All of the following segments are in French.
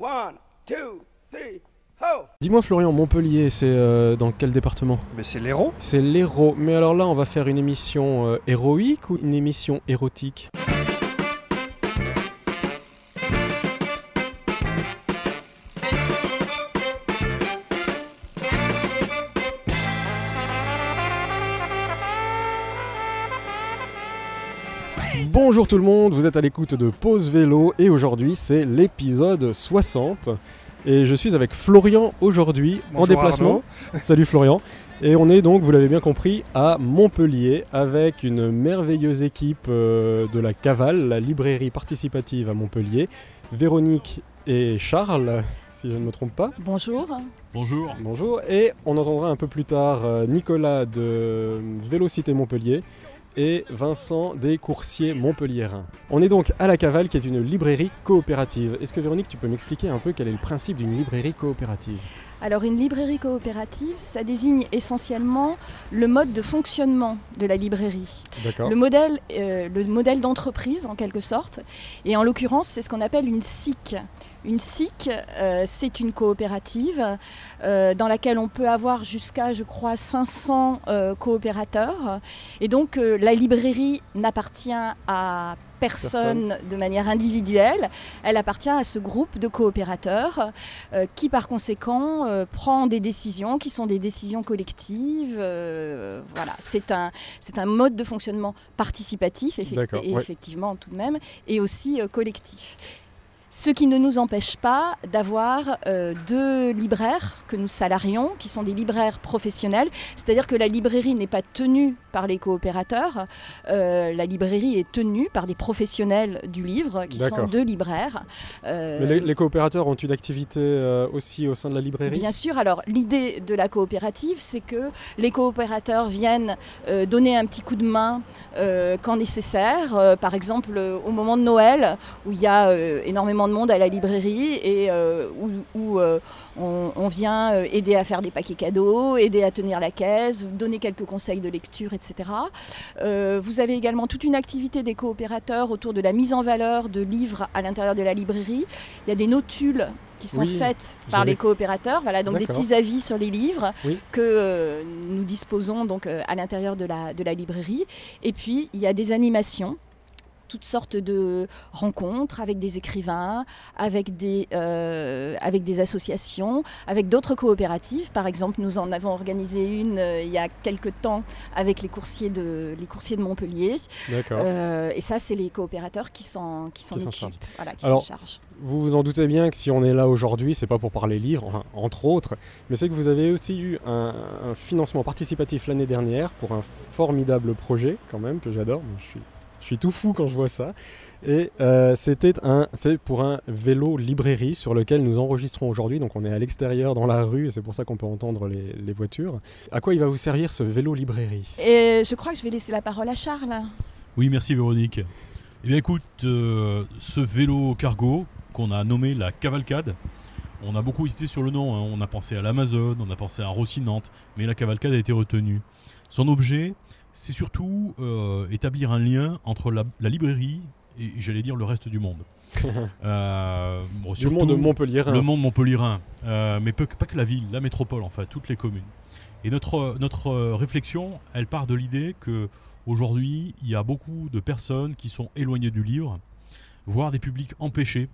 One, two, three, ho! Dis-moi Florian, Montpellier, c'est euh, dans quel département? Mais c'est l'héros. C'est l'héros. Mais alors là, on va faire une émission euh, héroïque ou une émission érotique? Bonjour tout le monde, vous êtes à l'écoute de Pause Vélo et aujourd'hui c'est l'épisode 60 et je suis avec Florian aujourd'hui en déplacement. Salut Florian. Et on est donc, vous l'avez bien compris, à Montpellier avec une merveilleuse équipe euh, de la Cavale, la librairie participative à Montpellier. Véronique et Charles, si je ne me trompe pas. Bonjour. Bonjour. Bonjour. Et on entendra un peu plus tard euh, Nicolas de Vélocité Montpellier et Vincent des coursiers montpelliérains. On est donc à la Cavale qui est une librairie coopérative. Est-ce que Véronique, tu peux m'expliquer un peu quel est le principe d'une librairie coopérative? Alors une librairie coopérative, ça désigne essentiellement le mode de fonctionnement de la librairie. D'accord. Le modèle, euh, le modèle d'entreprise en quelque sorte. Et en l'occurrence, c'est ce qu'on appelle une SIC. Une SIC, euh, c'est une coopérative euh, dans laquelle on peut avoir jusqu'à, je crois, 500 euh, coopérateurs. Et donc la librairie n'appartient à personne de manière individuelle, elle appartient à ce groupe de coopérateurs euh, qui par conséquent euh, prend des décisions qui sont des décisions collectives. euh, voilà, c'est un, c'est un mode de fonctionnement participatif, et ouais. effectivement tout de même, et aussi collectif. Ce qui ne nous empêche pas d'avoir euh, deux libraires que nous salarions, qui sont des libraires professionnels, c'est-à-dire que la librairie n'est pas tenue par les coopérateurs, euh, la librairie est tenue par des professionnels du livre, qui sont deux libraires. Euh, Mais les, les coopérateurs ont une activité aussi au sein de la librairie? Bien sûr, alors l'idée de la coopérative, c'est que les coopérateurs viennent donner un petit coup de main quand nécessaire. Par exemple, au moment de Noël, où il y a euh, énormément de monde à la librairie et euh, où, où, euh, on, on vient euh, aider à faire des paquets cadeaux, aider à tenir la caisse, donner quelques conseils de lecture, etc. Euh, vous avez également toute une activité des coopérateurs autour de la mise en valeur de livres à l'intérieur de la librairie. Il y a des notules qui sont Oui, faites par les coopérateurs, voilà, donc des petits avis sur les livres Oui. que euh, nous disposons donc euh, à l'intérieur de la, de la librairie. Et puis il y a des animations toutes sortes de rencontres avec des écrivains, avec des, euh, avec des associations, avec d'autres coopératives. Par exemple, nous en avons organisé une euh, il y a quelque temps avec les coursiers de, les coursiers de Montpellier. Euh, et ça, c'est les coopérateurs qui s'en qui s'en occupent, chargent. voilà, qui Alors, chargent. Vous vous en doutez bien que si on est là aujourd'hui, c'est pas pour parler livres, enfin, entre autres, mais c'est que vous avez aussi eu un, un financement participatif l'année dernière pour un formidable projet, quand même, que j'adore. Je suis, suis tout fou quand je vois ça. Et euh, c'était un, c'est pour un vélo librairie sur lequel nous enregistrons aujourd'hui. Donc on est à l'extérieur dans la rue et c'est pour ça qu'on peut entendre les, les voitures. À quoi il va vous servir ce vélo librairie? Et je crois que je vais laisser la parole à Charles. Oui, merci Véronique. Eh bien écoute, euh, ce vélo cargo qu'on a nommé la Cavalcade, on a beaucoup hésité sur le nom, hein. on a pensé à l'Amazon, on a pensé à Rocinante, mais la Cavalcade a été retenue. Son objet, c'est surtout euh, établir un lien entre la, la librairie et j'allais dire le reste du monde. Euh, bon, Du monde le monde montpelliérain, euh, mais peu- pas que la ville, la métropole, enfin toutes les communes. Et notre, notre euh, réflexion, elle part de l'idée que aujourd'hui, il y a beaucoup de personnes qui sont éloignées du livre, voire des publics empêchés,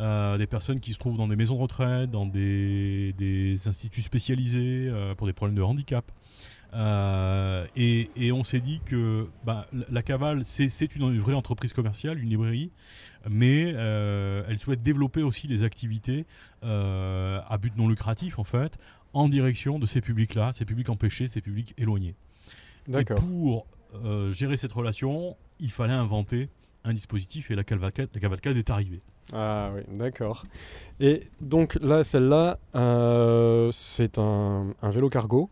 euh, des personnes qui se trouvent dans des maisons de retraite, dans des, des instituts spécialisés euh, pour des problèmes de handicap. Euh, et, et on s'est dit que bah, la- Cavale, c'est une, vraie entreprise commerciale, une librairie, mais elle souhaite développer aussi les activités à but non lucratif, en fait, en direction de ces publics-là, ces publics empêchés, ces publics éloignés. Et pour gérer cette relation, il fallait inventer un dispositif et la cavalcade, la cavalcade est arrivée. Ah oui, d'accord. Et donc là, celle-là, euh, c'est un, un vélo cargo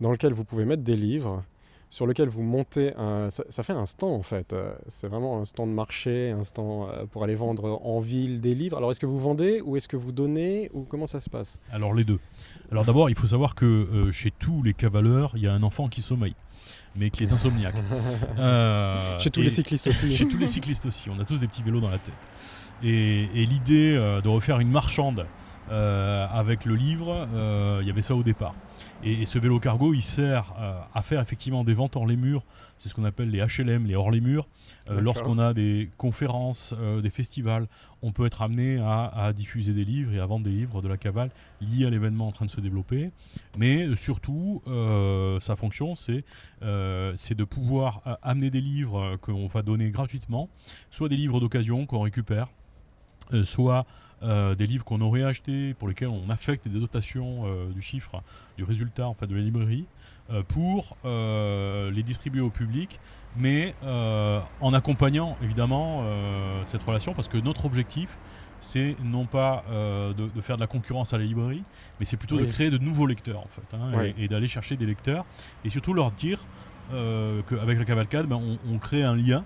dans lequel vous pouvez mettre des livres. Sur lequel vous montez, un, ça, ça fait un stand en fait. Euh, c'est vraiment un stand de marché, un stand euh, pour aller vendre en ville des livres. Alors est-ce que vous vendez ou est-ce que vous donnez ou comment ça se passe? Alors les deux. Alors d'abord, il faut savoir que euh, chez tous les cavaleurs, il y a un enfant qui sommeille, mais qui est insomniaque. Euh, Chez tous les cyclistes aussi. Chez tous les cyclistes aussi, on a tous des petits vélos dans la tête. Et, et l'idée euh, de refaire une marchande euh, avec le livre, il y avait ça au départ. Et, et ce vélo cargo, il sert euh, à faire effectivement des ventes hors les murs. C'est ce qu'on appelle les HLM, les hors les murs. Euh. Lorsqu'on a des conférences, euh, des festivals, on peut être amené à, à diffuser des livres et à vendre des livres de la cavale liés à l'événement en train de se développer. Mais surtout, sa fonction, c'est de pouvoir amener des livres qu'on va donner gratuitement, soit des livres d'occasion qu'on récupère, soit euh, des livres qu'on aurait achetés pour lesquels on affecte des dotations euh, du chiffre, du résultat en fait, de la librairie, euh, pour les distribuer au public, mais en accompagnant évidemment cette relation, parce que notre objectif, c'est non pas de, de faire de la concurrence à la librairie, mais c'est plutôt Oui. de créer de nouveaux lecteurs en fait, hein, Oui. et, et d'aller chercher des lecteurs, et surtout leur dire qu'avec la cavalcade, ben, on, on crée un lien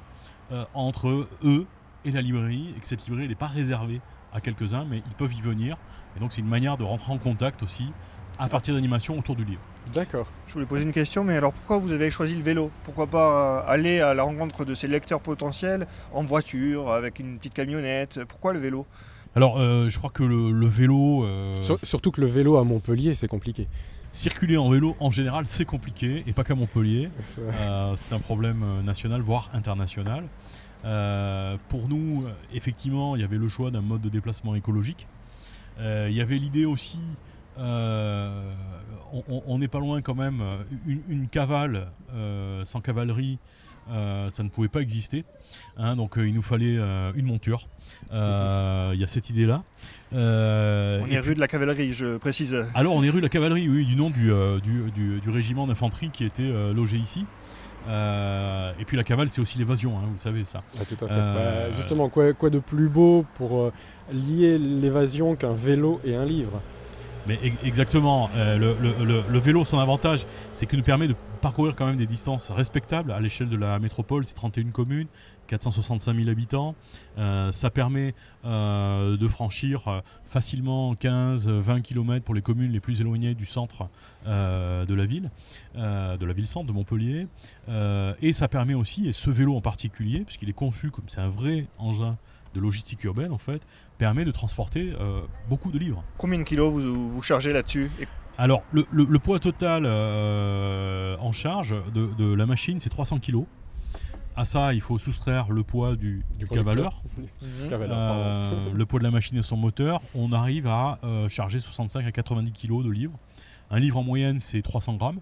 entre eux et la librairie, et que cette librairie n'est pas réservée à quelques-uns, mais ils peuvent y venir. Et donc c'est une manière de rentrer en contact aussi à partir d'animations autour du livre. D'accord. Je voulais poser une question, mais alors pourquoi vous avez choisi le vélo? Pourquoi pas euh, aller à la rencontre de ces lecteurs potentiels en voiture, avec une petite camionnette? Pourquoi le vélo? Alors euh, je crois que le, le vélo, euh, Sur- surtout que le vélo à Montpellier, c'est compliqué. circuler en vélo en général c'est compliqué, et pas qu'à Montpellier. C'est- Euh, un problème national, voire international. Euh, pour nous, effectivement, il y avait le choix d'un mode de déplacement écologique. Euh, il y avait l'idée aussi, euh, on- n'est pas loin quand même, une, une cavale sans cavalerie, ça ne pouvait pas exister. hein, donc il nous fallait une monture. Il y a cette idée-là. On est rue de la cavalerie, je précise. alors on est rue de la cavalerie, oui, du nom du, du, du- du régiment d'infanterie qui était logé ici. Euh, et puis la cavale, c'est aussi l'évasion, hein, vous savez ça. Ah, tout à fait. Euh, Bah, justement, quoi, quoi de plus beau pour euh, lier l'évasion qu'un vélo et un livre? Mais exactement, le, le- le- le vélo, son avantage, c'est qu'il nous permet de parcourir quand même des distances respectables à l'échelle de la métropole, c'est 31 communes, 465 000 habitants. Euh, ça permet euh, de franchir euh, facilement 15-20 km pour les communes les plus éloignées du centre euh, de la ville, de la ville-centre de Montpellier. Et ça permet aussi, et ce vélo en particulier, puisqu'il est conçu comme c'est un vrai engin de logistique urbaine en fait, permet de transporter beaucoup de livres. Combien de kilos vous, vous chargez là-dessus Et Alors, le, le- le poids total en charge de, de la machine, c'est 300 kg. À ça, il faut soustraire le poids du, cavaleur, euh, le poids de la machine et son moteur. On arrive à euh, charger 65 à 90 kg de livres. Un livre en moyenne, c'est 300 grammes.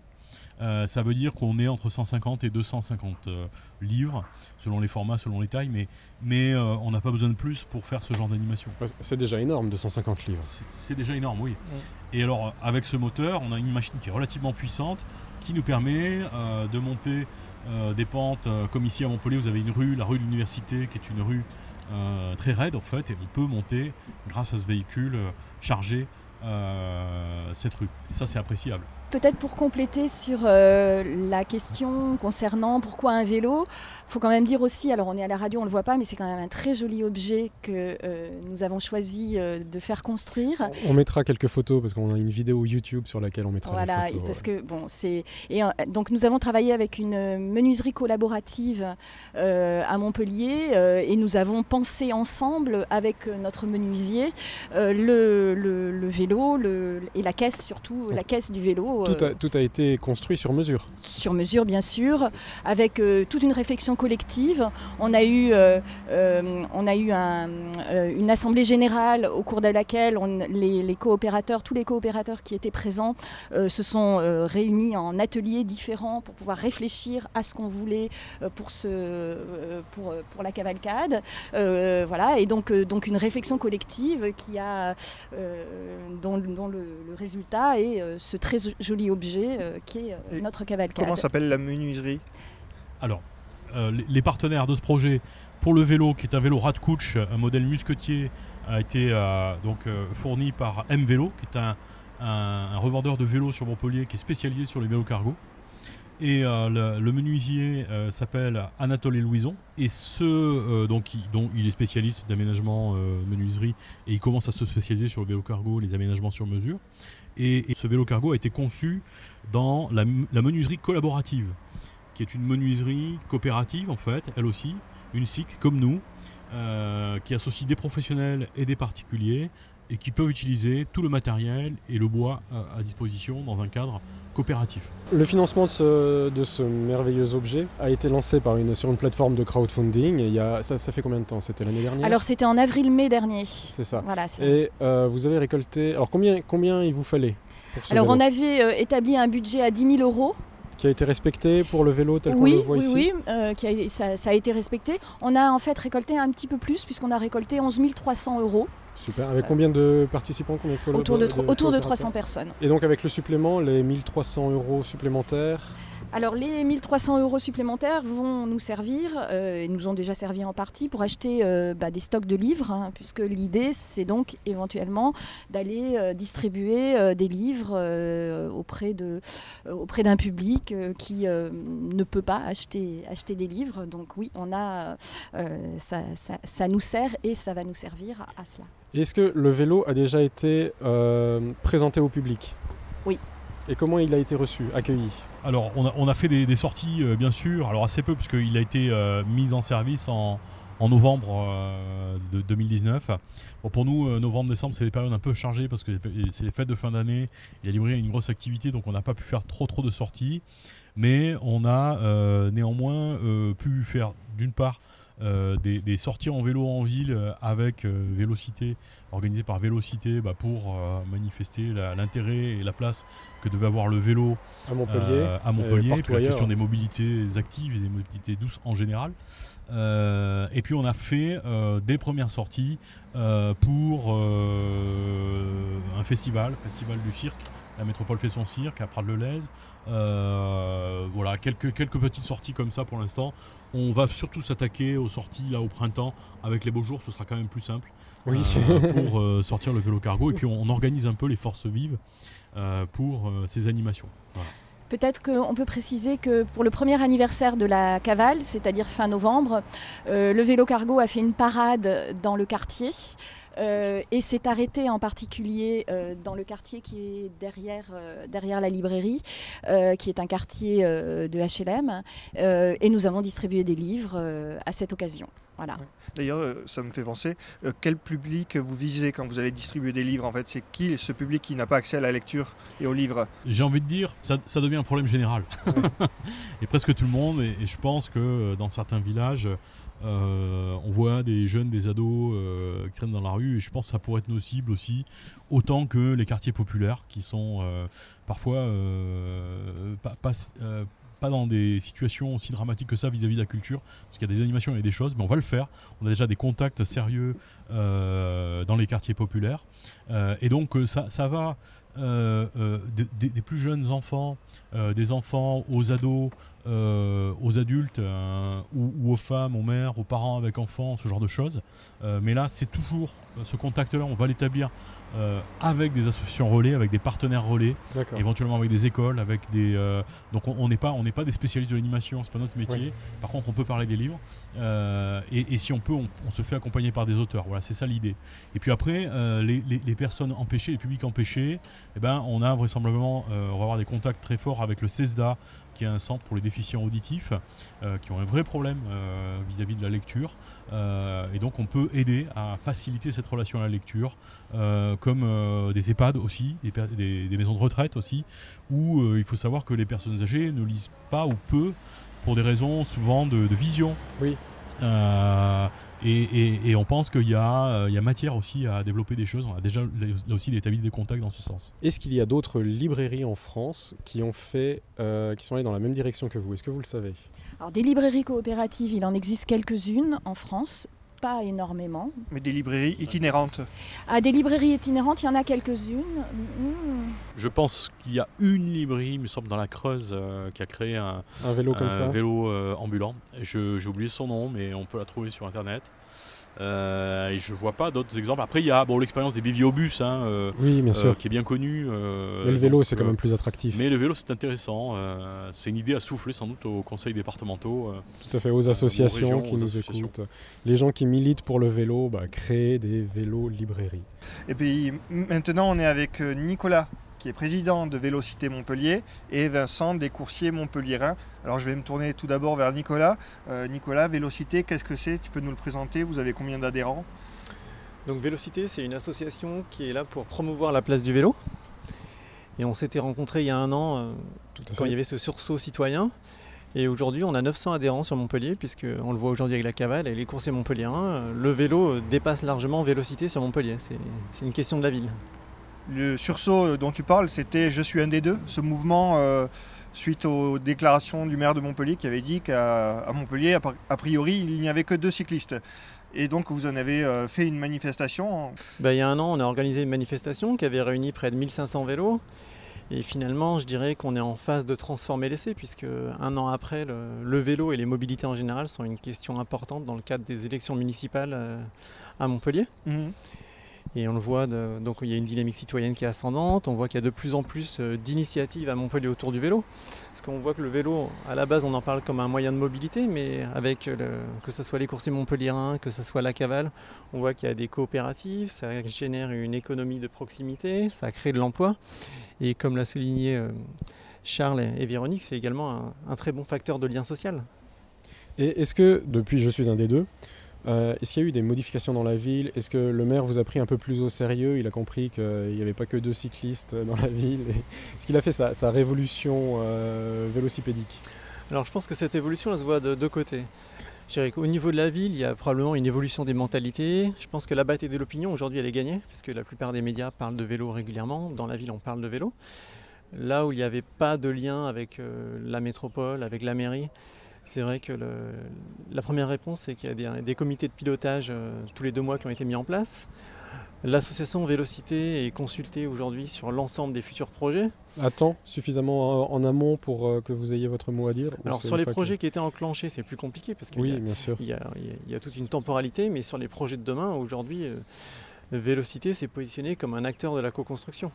Euh, ça veut dire qu'on est entre 150 et 250 euh, livres, selon les formats, selon les tailles, mais, mais euh, on n'a pas besoin de plus pour faire ce genre d'animation. Ouais, C'est déjà énorme, 250 livres. C'est déjà énorme, oui. Et alors, avec ce moteur, on a une machine qui est relativement puissante, qui nous permet euh, de monter des pentes, euh, comme ici à Montpellier, vous avez une rue, la rue de l'Université, qui est une rue euh, très raide en fait, et on peut monter, grâce à ce véhicule, euh, euh, cette rue. Et ça, c'est appréciable. Peut-être pour compléter sur euh, la question concernant pourquoi un vélo, il faut quand même dire aussi, alors on est à la radio, on ne le voit pas, mais c'est quand même un très joli objet que euh, nous avons choisi euh, de faire construire. On mettra quelques photos parce qu'on a une vidéo YouTube sur laquelle on mettra Voilà, les photos. parce que bon, c'est et donc nous avons travaillé avec une menuiserie collaborative à Montpellier et nous avons pensé ensemble avec notre menuisier le, le- le vélo le- et la caisse surtout la caisse du vélo Tout euh, a, tout a été construit sur mesure. sur mesure bien sûr, avec euh, toute une réflexion collective. On a eu, euh, on a eu un, une assemblée générale au cours de laquelle on- les, les coopérateurs, tous les coopérateurs qui étaient présents se sont réunis en ateliers différents pour pouvoir réfléchir à ce qu'on voulait pour, ce, pour, pour la cavalcade. Voilà, et donc, donc une réflexion collective qui a, dont, dont le, le résultat est ce très joli objet euh, qui est euh, notre cavalcade. comment s'appelle la menuiserie Alors, euh, les, partenaires de ce projet, pour le vélo, qui est un vélo Radcouch, un modèle musquetier, a été euh, donc euh, fourni par M Vélo, qui est un, un- un revendeur de vélos sur Montpellier qui est spécialisé sur les vélos cargo. Et euh, le, le menuisier euh, s'appelle Anatole Louison. Et ce, euh, donc, il, dont il est spécialiste d'aménagement euh, menuiserie et il commence à se spécialiser sur le vélo cargo, les aménagements sur mesure. Et, ce vélo cargo a été conçu dans la, la menuiserie collaborative, qui est une menuiserie coopérative en fait, elle aussi, une SIC comme nous, euh, qui associe des professionnels et des particuliers et qui peuvent utiliser tout le matériel et le bois à- à disposition dans un cadre coopératif. Le financement de ce, de ce merveilleux objet a été lancé par une, sur une plateforme de crowdfunding. Et il y a, ça, ça fait combien de temps? C'était l'année dernière? Alors c'était en avril-mai dernier. C'est ça. Voilà, Et euh, vous avez récolté. Alors combien, combien il vous fallait pour ce Alors vélo? on avait euh, établi un budget à 10 000 euros. Qui a été respecté pour le vélo tel qu'on oui, le voit oui, ici oui, euh, qui a- ça, ça a été respecté. On a en fait récolté un petit peu plus puisqu'on a récolté 11 300 euros, Super. Avec combien de participants combien de autour de, de coopérateurs 300 personnes. Et donc avec le supplément, les 1300 euros supplémentaires, Alors les 1300 euros supplémentaires vont nous servir, euh, et nous ont déjà servi en partie, pour acheter euh, bah, des stocks de livres, hein, puisque l'idée c'est donc éventuellement d'aller euh, distribuer des livres auprès de- auprès d'un public qui ne peut pas acheter, acheter des livres. Donc oui, on a, ça, ça- ça nous sert et ça va nous servir à, à cela. Est-ce que le vélo a déjà été présenté au public? Oui. Et comment il a été reçu, accueilli? Alors, on a, fait des, sorties, euh, bien sûr, alors assez peu, puisqu'il a été euh, mis en service en, en novembre euh, de 2019. Bon, pour nous, novembre-décembre, c'est des périodes un peu chargées, parce que c'est les fêtes de fin d'année, librairie a une grosse activité, donc on n'a pas pu faire trop trop de sorties. Mais on a néanmoins pu faire, d'une part, euh, des, des sorties en vélo en ville euh, avec euh, Vélocité, organisées par Vélocité, bah, pour manifester l'intérêt et la place que devait avoir le vélo À Montpellier à Montpellier, partout puis la ailleurs. question des mobilités actives et des mobilités douces en général. Euh, et puis on a fait euh, des premières sorties euh, pour un festival, festival du cirque. La métropole fait son cirque à Prades-le-Lez. Euh, voilà, quelques, quelques petites sorties comme ça pour l'instant. On va surtout s'attaquer aux sorties là au printemps avec les beaux jours, ce sera quand même plus simple Oui. euh, pour euh, sortir le vélo cargo. Et puis on, on organise un peu les forces vives pour ces animations. Voilà. Peut-être qu'on peut préciser que pour le premier anniversaire de la cavale, c'est-à-dire fin novembre, euh, le vélo cargo a fait une parade dans le quartier euh, et s'est arrêté en particulier euh, dans le quartier qui est derrière, la librairie, qui est un quartier de HLM. et nous avons distribué des livres à cette occasion. Voilà. D'ailleurs, euh, ça me fait penser, euh, quel public vous visez quand vous allez distribuer des livres En fait, c'est qui ce public qui n'a pas accès à la lecture et aux livres? J'ai envie de dire, ça, ça devient un problème général. et presque tout le monde, et, et je pense que euh, dans certains villages, euh, on voit des jeunes, des ados euh, qui traînent dans la rue, et je pense que ça pourrait être nos cibles aussi, autant que les quartiers populaires, qui sont euh, parfois euh, pas, pas, euh, dans des situations aussi dramatiques que ça vis-à-vis de la culture, parce qu'il y a des animations et des choses, mais on va le faire. On a déjà des contacts sérieux euh, dans les quartiers populaires, Euh, et donc euh, ça, va des, plus jeunes enfants, des enfants aux ados, euh, aux adultes, euh, ou, ou aux femmes, aux mères, aux parents avec enfants, ce genre de choses. Euh, mais là, c'est toujours ce contact-là, on va l'établir avec des associations relais, avec des partenaires relais, éventuellement avec des écoles, avec des. donc on on n'est pas, on pas des spécialistes de l'animation, c'est pas notre métier. Oui. Par contre, on peut parler des livres. Et, et si on peut, on, on se fait accompagner par des auteurs. Voilà, c'est ça l'idée. Et puis après, les, les- les personnes empêchées, les publics empêchés, eh ben, on a vraisemblablement, on va avoir des contacts très forts avec le CESDA, qui est un centre pour les déficients auditifs, euh, qui ont un vrai problème euh, vis-à-vis de la lecture. Euh, et donc, on peut aider à faciliter cette relation à la lecture, comme des EHPAD aussi, des, maisons de retraite aussi, où il faut savoir que les personnes âgées ne lisent pas ou peu pour des raisons souvent de, de vision. Oui. Euh, et, et- et on pense qu'il y, a, euh, y a matière aussi à développer des choses. On a déjà là aussi établi des contacts dans ce sens. Est-ce qu'il y a d'autres librairies en France qui ont fait, euh, qui sont allées dans la même direction que vous? Est-ce que vous le savez? Alors des librairies coopératives, il en existe quelques-unes en France, pas énormément. Mais des librairies itinérantes. À des librairies itinérantes, il y en a quelques-unes. Hmm. Je pense qu'il y a une librairie, il me semble, dans la Creuse, euh, qui a créé un, Un vélo comme un ça vélo euh, ambulant. Je- J'ai oublié son nom, mais on peut la trouver sur Internet. Euh, et je vois pas d'autres exemples. Après, il y a bon, l'expérience des bibliobus, hein, euh, Oui, bien euh, sûr. qui est bien connue. euh, mais le vélo, c'est quand euh, même plus attractif. Mais le vélo, c'est intéressant. euh, c'est une idée à souffler sans doute aux conseils départementaux. euh. Tout à fait, aux associations régions, qui aux nous associations. écoutent. Les gens qui militent pour le vélo, bah, créer des vélos librairies. Et puis maintenant, on est avec euh, Nicolas, qui est président de Vélocité Montpellier, et Vincent des coursiers montpelliérains. Alors je vais me tourner tout d'abord vers Nicolas. Euh, Nicolas, Vélocité, qu'est-ce que c'est? Tu peux nous le présenter? Vous avez combien d'adhérents? Donc Vélocité, c'est une association qui est là pour promouvoir la place du vélo. Et on s'était rencontrés il y a un an euh, Tout à quand il y avait ce sursaut citoyen. Et aujourd'hui, on a 900 adhérents sur Montpellier, puisque on le voit aujourd'hui avec la cavale et les coursiers montpelliérains. euh, Le vélo dépasse largement Vélocité sur Montpellier. C'est une question de la ville. Le sursaut dont tu parles, c'était Je suis un des deux, ce mouvement euh, suite aux déclarations du maire de Montpellier qui avait dit qu'à Montpellier, a pri- a priori, il n'y avait que deux cyclistes. Et donc vous en avez euh, fait une manifestation. Bah, il y a un an, on a organisé une manifestation qui avait réuni près de 1500 vélos. Et finalement, je dirais qu'on est en phase de transformer l'essai, puisque un an après, le, le vélo et les mobilités en général sont une question importante dans le cadre des élections municipales euh, à Montpellier. Mhm. Et on le voit, donc il y a une dynamique citoyenne qui est ascendante, on voit qu'il y a de plus en plus euh, d'initiatives à Montpellier autour du vélo. Parce qu'on voit que le vélo, à la base, on en parle comme un moyen de mobilité, mais avec que ce soit les coursiers montpelliérains, que ce soit la cavale, on voit qu'il y a des coopératives, ça génère une économie de proximité, ça crée de l'emploi. Et comme l'a souligné euh, Charles et Véronique, c'est également un très bon facteur de lien social. Et est-ce que, depuis Je suis un des deux, euh, est-ce qu'il y a eu des modifications dans la ville? Est-ce que le maire vous a pris un peu plus au sérieux? Il a compris qu'il n'y avait pas que deux cyclistes dans la ville Est-ce qu'il a fait sa, révolution euh, vélocipédique? Alors je pense que cette évolution, elle se voit de deux côtés. Qu'au niveau de la ville, il y a probablement une évolution des mentalités. Je pense que la bataille de l'opinion, aujourd'hui, elle est gagnée, puisque la plupart des médias parlent de vélo régulièrement. Dans la ville, on parle de vélo. Là où il n'y avait pas de lien avec euh, la métropole, avec la mairie, c'est vrai que le- la première réponse, c'est qu'il y a des, des comités de pilotage euh, tous les deux mois qui ont été mis en place. L'association Vélocité est consultée aujourd'hui sur l'ensemble des futurs projets. Attends suffisamment en, amont pour euh, que vous ayez votre mot à dire Alors sur les que- projets qui étaient enclenchés, c'est plus compliqué parce qu'il y Oui, y, y a toute une temporalité, mais sur les projets de demain, aujourd'hui, euh, Vélocité s'est positionné comme un acteur de la co-construction.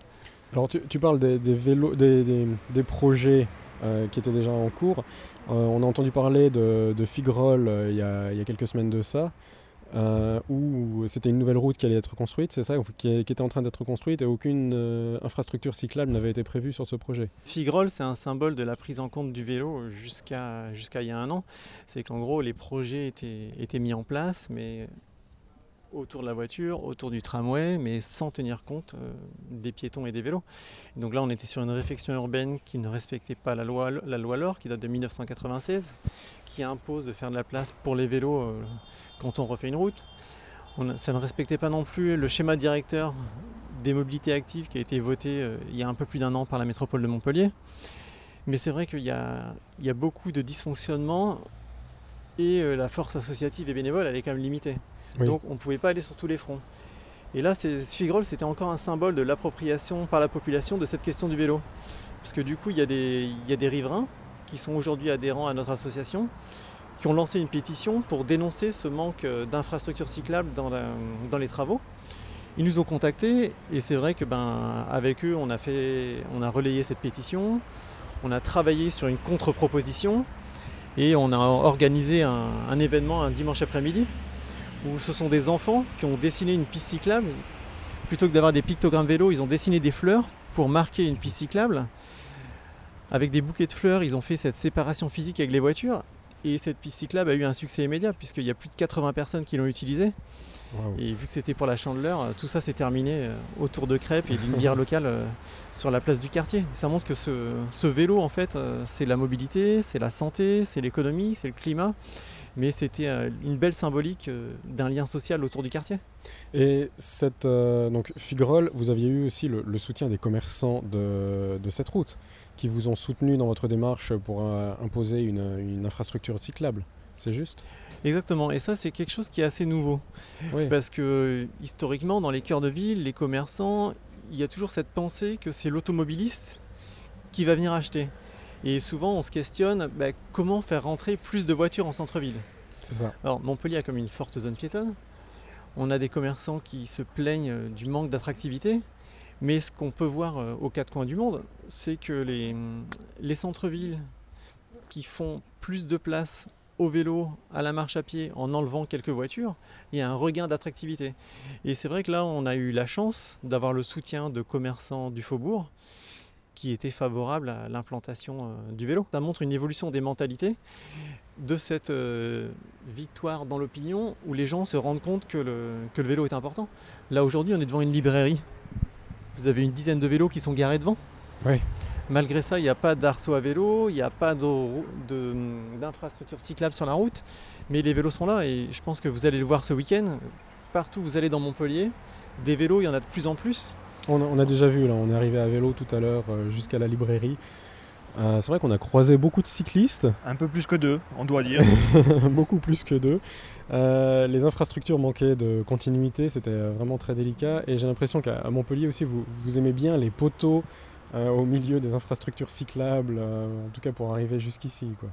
Alors tu, parles des, vélos, des, projets euh, qui étaient déjà en cours. Euh, on a entendu parler de, de Figrol euh, il y, a, quelques semaines de ça, où c'était une nouvelle route qui allait être construite, c'est ça, qui, qui était en train d'être construite et aucune infrastructure cyclable n'avait été prévue sur ce projet. Figrol, c'est un symbole de la prise en compte du vélo jusqu'à jusqu'à il y a un an. C'est qu'en gros, les projets étaient, étaient mis en place, mais autour de la voiture, autour du tramway, mais sans tenir compte euh, des piétons et des vélos. Donc là, on était sur une réflexion urbaine qui ne respectait pas la loi, la loi LOR, qui date de 1996, qui impose de faire de la place pour les vélos euh, quand on refait une route. Ça ne respectait pas non plus le schéma directeur des mobilités actives qui a été voté euh, il y a un peu plus d'un an par la métropole de Montpellier. Mais c'est vrai qu'il y y a beaucoup de dysfonctionnements et la force associative et bénévole, elle est quand même limitée. Donc on ne pouvait pas aller sur tous les fronts. Et là, c'est- Figrol, c'était encore un symbole de l'appropriation par la population de cette question du vélo. Parce que du coup, il y a des, riverains qui sont aujourd'hui adhérents à notre association, qui ont lancé une pétition pour dénoncer ce manque euh, d'infrastructures cyclables dans, les travaux. Ils nous ont contactés et c'est vrai que ben avec eux on a relayé cette pétition, on a travaillé sur une contre-proposition et on a organisé un événement un dimanche après-midi où ce sont des enfants qui ont dessiné une piste cyclable. Plutôt que d'avoir des pictogrammes vélo, ils ont dessiné des fleurs pour marquer une piste cyclable. Avec des bouquets de fleurs, ils ont fait cette séparation physique avec les voitures. Et cette piste cyclable a eu un succès immédiat puisqu'il y a plus de 80 personnes qui l'ont utilisée. Et vu que c'était pour la chandeleur, euh, tout ça s'est terminé euh, autour de crêpes et d'une bière locale euh, sur la place du quartier. Ça montre que ce, ce vélo, en fait, c'est la mobilité, c'est la santé, c'est l'économie, c'est le climat. Mais c'était euh, une belle symbolique euh, d'un lien social autour du quartier. Et cette, euh, donc Figrol, vous aviez eu aussi le, le soutien des commerçants de, de cette route, qui vous ont soutenu dans votre démarche pour euh, imposer une, une infrastructure cyclable. C'est juste? Exactement, et ça c'est quelque chose qui est assez nouveau. Oui. Parce que historiquement, dans les cœurs de ville, les commerçants, il y a toujours cette pensée que c'est l'automobiliste qui va venir acheter. Et souvent on se questionne bah, comment faire rentrer plus de voitures en centre-ville. C'est ça. Alors Montpellier a comme une forte zone piétonne. On a des commerçants qui se plaignent euh, du manque d'attractivité. Mais ce qu'on peut voir euh, aux quatre coins du monde, c'est que les, les centres-villes qui font plus de place au vélo, à la marche à pied, en enlevant quelques voitures, il y a un regain d'attractivité. Et c'est vrai que là, on a eu la chance d'avoir le soutien de commerçants du faubourg qui étaient favorables à l'implantation euh, du vélo. Ça montre une évolution des mentalités de cette euh, victoire dans l'opinion où les gens se rendent compte que le, que le vélo est important. Là aujourd'hui on est devant une librairie. Vous avez une dizaine de vélos qui sont garés devant. Oui. Malgré ça, il n'y a pas d'arceau à vélo, il n'y a pas d'infrastructure cyclable sur la route, mais les vélos sont là et je pense que vous allez le voir ce week-end. Partout où vous allez dans Montpellier, des vélos, il y en a de plus en plus. On a, on a déjà vu, là, on est arrivé à vélo tout à l'heure euh, jusqu'à la librairie. Euh, c'est vrai qu'on a croisé beaucoup de cyclistes, Un peu plus que deux, on doit dire. beaucoup plus que deux. Euh, les infrastructures manquaient de continuité, c'était vraiment très délicat. Et j'ai l'impression qu'à Montpellier aussi, vous, vous aimez bien les poteaux euh, au milieu des infrastructures cyclables, en tout cas pour arriver jusqu'ici. Quoi.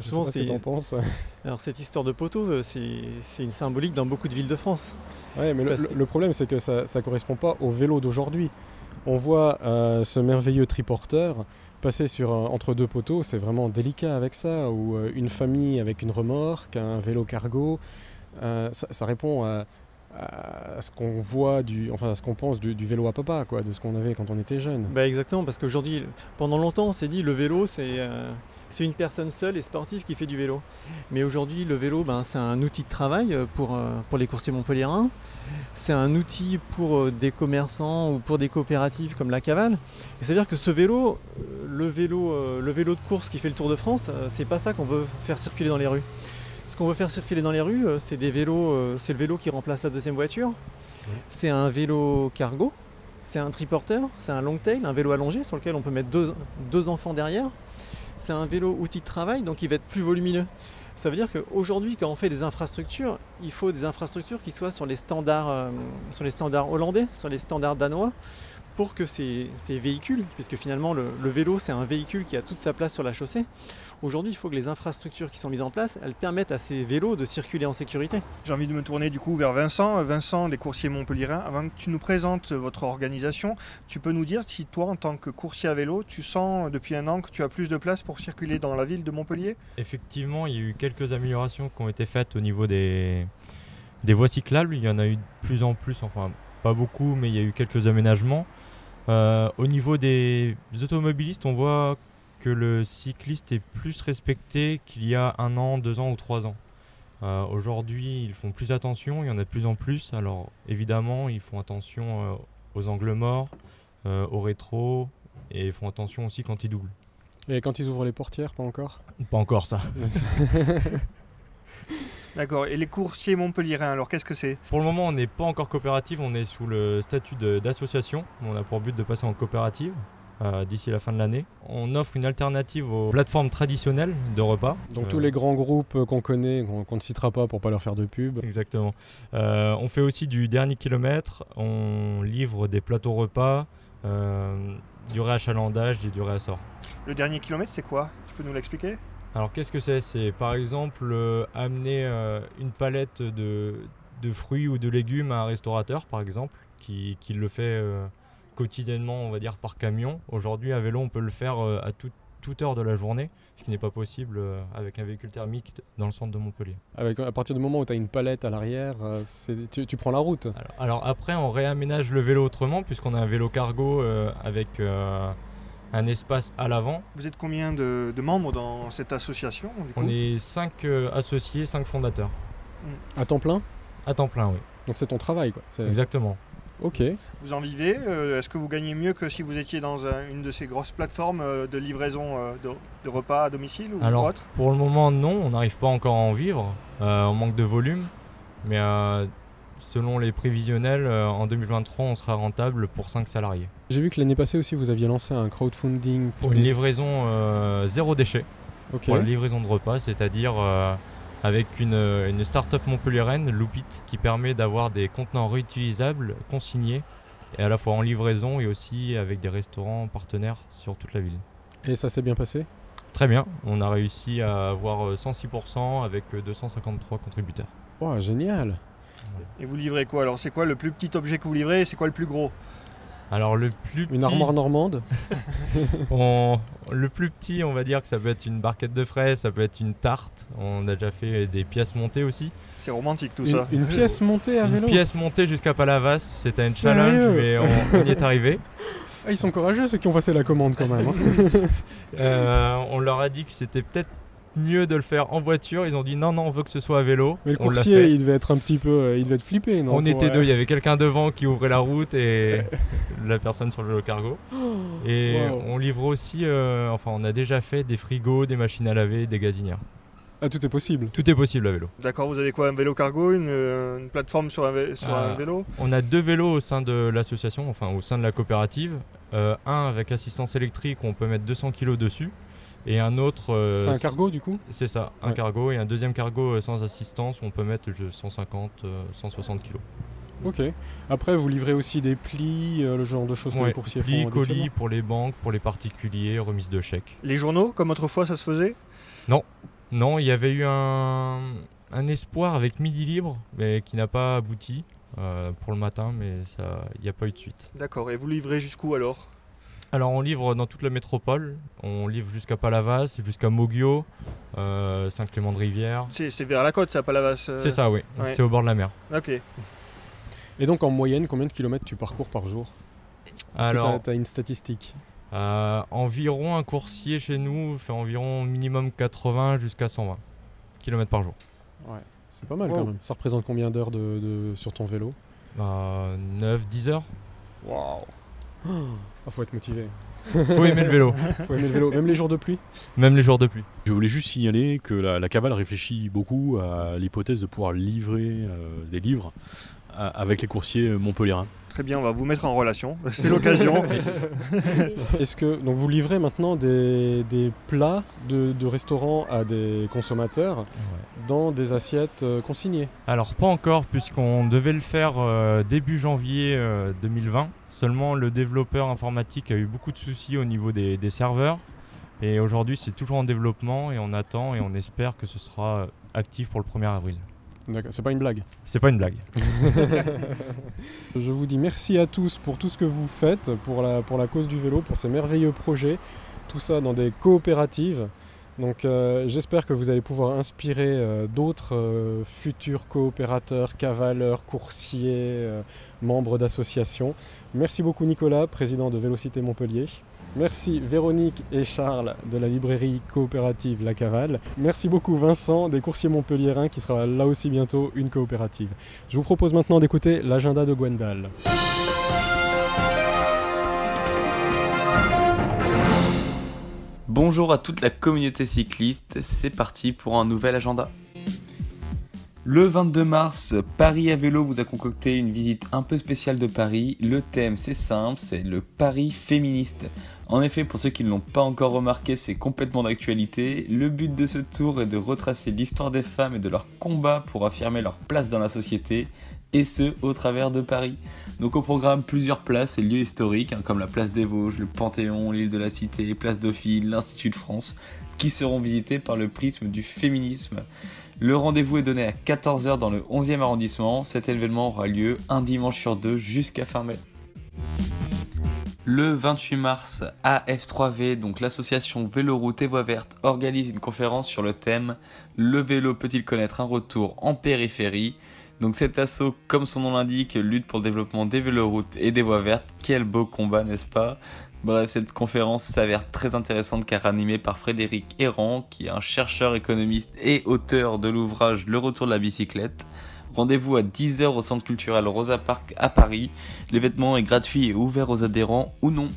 Souvent, ce c'est- t'en penses. Alors cette histoire de poteau, euh, c'est une symbolique dans beaucoup de villes de France. Ouais, mais le, Parce le- que- le problème, c'est que ça ne correspond pas au vélo d'aujourd'hui. On voit euh, ce merveilleux triporteur passer sur, un- entre deux poteaux, c'est vraiment délicat avec ça, ou euh, une famille avec une remorque, un vélo cargo. Euh, ça, ça répond à, à ce qu'on voit, du, enfin à ce qu'on pense du, vélo à papa, quoi, de ce qu'on avait quand on était jeune. Bah exactement, parce qu'aujourd'hui, pendant longtemps, on s'est dit le vélo, c'est euh, une personne seule et sportive qui fait du vélo. Mais aujourd'hui, le vélo, ben, c'est un outil de travail euh, pour, euh, pour les coursiers montpelliérains. C'est un outil pour des commerçants ou pour des coopératives comme la Cavale. C'est-à-dire que ce vélo, le vélo, le vélo de course qui fait le Tour de France, c'est pas ça qu'on veut faire circuler dans les rues. Ce qu'on veut faire circuler dans les rues, euh, c'est des vélos, euh, c'est le vélo qui remplace la deuxième voiture. C'est un vélo cargo, c'est un triporteur, c'est un long tail, un vélo allongé sur lequel on peut mettre deux, deux enfants derrière. C'est un vélo outil de travail, donc il va être plus volumineux. Ça veut dire qu'aujourd'hui, quand on fait des infrastructures, il faut des infrastructures qui soient sur les standards, euh, sur les standards hollandais, sur les standards danois, pour que ces, ces véhicules, puisque finalement le, le vélo c'est un véhicule qui a toute sa place sur la chaussée, aujourd'hui il faut que les infrastructures qui sont mises en place, elles permettent à ces vélos de circuler en sécurité. J'ai envie de me tourner du coup vers Vincent. Vincent des coursiers montpelliérains, avant que tu nous présentes votre organisation, tu peux nous dire si toi en tant que coursier à vélo, tu sens depuis un an que tu as plus de place pour circuler dans la ville de Montpellier? Effectivement, il y a eu quelques améliorations qui ont été faites au niveau des, des voies cyclables. Il y en a eu de plus en plus, enfin pas beaucoup, mais il y a eu quelques aménagements. Euh, au niveau des automobilistes, on voit que le cycliste est plus respecté qu'il y a un an, deux ans ou trois ans. Euh, Aujourd'hui, ils font plus attention, il y en a de plus en plus. Alors évidemment, ils font attention euh, aux angles morts, euh, au rétro, et ils font attention aussi quand ils doublent. Et quand ils ouvrent les portières, pas encore? Pas encore ça. D'accord. Et les coursiers montpelliérains, alors qu'est-ce que c'est? Pour le moment, on n'est pas encore coopérative, on est sous le statut de- d'association. On a pour but de passer en coopérative euh, d'ici la fin de l'année. On offre une alternative aux plateformes traditionnelles de repas. Donc Euh, tous les grands groupes euh, qu'on connaît, qu'on ne citera pas pour pas leur faire de pub. Exactement. Euh, on fait aussi du dernier kilomètre, on livre des plateaux repas, euh, du réachalandage et du réassort. Le dernier kilomètre, c'est quoi? Tu peux nous l'expliquer? Alors qu'est-ce que c'est? C'est par exemple euh, amener euh, une palette de, de fruits ou de légumes à un restaurateur par exemple qui, qui le fait euh, quotidiennement on va dire par camion. Aujourd'hui à vélo on peut le faire euh, à tout- toute heure de la journée, ce qui n'est pas possible euh, avec un véhicule thermique dans le centre de Montpellier. Avec, à partir du moment où tu as une palette à l'arrière, euh, tu, tu prends la route. Alors, alors après on réaménage le vélo autrement puisqu'on a un vélo cargo euh, avec euh, un espace à l'avant. Vous êtes combien de, de membres dans cette association du coup? On est 5 associés, 5 fondateurs. À temps plein? À temps plein oui. Donc c'est ton travail, quoi. Exactement. Ok. Vous en vivez Euh, Est-ce que vous gagnez mieux que si vous étiez dans un- une de ces grosses plateformes euh, de livraison euh, de, de repas à domicile ou Alors, autre Pour le moment, non, on n'arrive pas encore à en vivre. Euh, on manque de volume. Mais euh, selon les prévisionnels, euh, en 2023, on sera rentable pour 5 salariés. J'ai vu que l'année passée aussi, vous aviez lancé un crowdfunding. Pour une livraison euh, zéro déchet, pour la livraison de repas, c'est-à-dire euh, avec une, une start-up montpelliéraine, Loopit, qui permet d'avoir des contenants réutilisables, consignés, et à la fois en livraison et aussi avec des restaurants partenaires sur toute la ville. Et ça s'est bien passé? Très bien, on a réussi à avoir euh, 106% avec euh, 253 contributeurs. Wow, génial. Et vous livrez quoi? Alors c'est quoi le plus petit objet que vous livrez? Et c'est quoi le plus gros? Alors le plus Une petit, armoire normande on- le plus petit, on va dire que ça peut être une barquette de frais, ça peut être une tarte. On a déjà fait des pièces montées aussi. C'est romantique tout une, ça. une pièce montée à Une vélo pièce montée jusqu'à Palavas, c'était un Sérieux challenge, mais on, on y est arrivé. Ah, Ils sont courageux ceux qui ont passé la commande quand même. hein. Euh, on leur a dit que c'était peut-être mieux de le faire en voiture. Ils ont dit non, non, on veut que ce soit à vélo. Mais le On coursier, il devait être un petit peu, euh, il devait être flippé, non on était euh, deux, il y avait quelqu'un devant qui ouvrait la route et la personne sur le vélo cargo. Et Wow. on livre aussi, euh, enfin on a déjà fait des frigos, des machines à laver, des gazinières. Ah, tout est possible. Tout est possible à vélo. D'accord, vous avez quoi Un vélo cargo, une, une plateforme sur un, vé- sur un Ah. vélo? On a deux vélos au sein de l'association, enfin au sein de la coopérative. Euh, un avec assistance électrique, où on peut mettre 200 kg dessus. Et un autre. euh, C'est un cargo du coup C'est ça, un Ouais. cargo et un deuxième cargo euh, sans assistance où on peut mettre euh, 150, euh, 160 kg. Ok. Après, vous livrez aussi des plis, euh, le genre de choses que les coursiers plis, font. colis habituellement. pour les banques, pour les particuliers, remise de chèques. Les journaux, comme autrefois ça se faisait? Non, il y avait eu un, un espoir avec Midi Libre, mais qui n'a pas abouti euh, pour le matin, mais ça, il n'y a pas eu de suite. D'accord, et vous livrez jusqu'où alors? Alors on livre dans toute la métropole, on livre jusqu'à Palavas, jusqu'à Moguio, euh, Saint-Clément-de-Rivière. C'est c'est vers la côte ça, Palavas euh, C'est ça, oui, ouais. c'est au bord de la mer. Ok. Et donc, en moyenne, combien de kilomètres tu parcours par jour? Alors, tu as une statistique? Euh, environ un coursier chez nous fait environ minimum 80 jusqu'à 120 km par jour. C'est pas mal Wow. quand même. Ça représente combien d'heures de, de- sur ton vélo? 9-10 heures. Waouh Ah, faut être motivé. Faut aimer le vélo, Faut aimer le vélo, même les jours de pluie. même les jours de pluie. Je voulais juste signaler que la, la cavale réfléchit beaucoup à l'hypothèse de pouvoir livrer euh, des livres à- avec les coursiers montpelliérains. Très bien, on va vous mettre en relation. C'est l'occasion. Est-ce que donc vous livrez maintenant des, des plats de, de restaurants à des consommateurs dans des assiettes euh, consignées? Alors pas encore puisqu'on devait le faire euh, début janvier euh, 2020. Seulement le développeur informatique a eu beaucoup de soucis au niveau des, des serveurs. Et aujourd'hui c'est toujours en développement et on attend et on espère que ce sera euh, actif pour le 1er avril. D'accord, c'est pas une blague. C'est pas une blague. Je vous dis merci à tous pour tout ce que vous faites pour la, pour la cause du vélo, pour ces merveilleux projets, tout ça dans des coopératives. Donc euh, j'espère que vous allez pouvoir inspirer euh, d'autres euh, futurs coopérateurs, cavaleurs, coursiers, euh, membres d'associations. Merci beaucoup Nicolas, président de Vélocité Montpellier. Merci Véronique et Charles de la librairie coopérative La Cavale. Merci beaucoup Vincent des coursiers montpelliérains qui sera là aussi bientôt une coopérative. Je vous propose maintenant d'écouter l'agenda de Gwendal. Bonjour à toute la communauté cycliste, c'est parti pour un nouvel agenda. Le 22 mars, Paris à vélo vous a concocté une visite un peu spéciale de Paris. Le thème c'est simple, c'est le Paris féministe. En effet, pour ceux qui ne l'ont pas encore remarqué, c'est complètement d'actualité. Le but de ce tour est de retracer l'histoire des femmes et de leur combat pour affirmer leur place dans la société, et ce, au travers de Paris. Donc au programme, plusieurs places et lieux historiques, hein, comme la place des Vosges, le Panthéon, l'île de la Cité, place Dauphine, l'Institut de France, qui seront visités par le prisme du féminisme. Le rendez-vous est donné à 14h dans le 11e arrondissement. Cet événement aura lieu un dimanche sur deux jusqu'à fin mai. Le 28 mars, AF3V, donc l'association Véloroute et Voie Verte, organise une conférence sur le thème Le vélo peut-il connaître un retour en périphérie? Donc cet assaut, comme son nom l'indique, lutte pour le développement des véloroutes et des voies vertes. Quel beau combat, n'est-ce pas? Bref, cette conférence s'avère très intéressante car animée par Frédéric Errand, qui est un chercheur économiste et auteur de l'ouvrage Le retour de la bicyclette. Rendez-vous à 10h au centre culturel Rosa Park à Paris. L'événement est gratuit et ouvert aux adhérents ou non.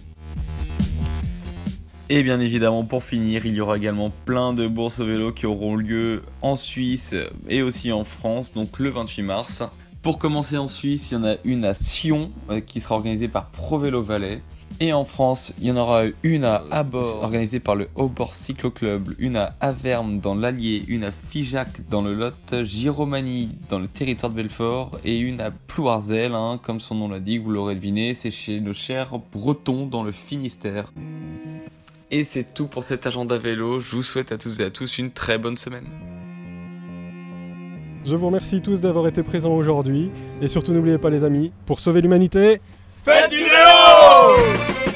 Et bien évidemment, pour finir, il y aura également plein de bourses au vélo qui auront lieu en Suisse et aussi en France, donc le 28 mars. Pour commencer en Suisse, il y en a une à Sion euh, qui sera organisée par Pro Vélo Valais. Et en France, il y en aura une à Abord, organisée par le Haut-Bord Cyclo Club, une à Averme dans l'Allier, une à Figeac dans le Lot, Giromanie dans le territoire de Belfort et une à Plouarzel, hein, comme son nom l'indique, vous l'aurez deviné, c'est chez nos chers Bretons dans le Finistère. Et c'est tout pour cet agenda vélo, je vous souhaite à tous et à tous une très bonne semaine. Je vous remercie tous d'avoir été présents aujourd'hui. Et surtout, n'oubliez pas, les amis, pour sauver l'humanité, Faites du vélo Whoa!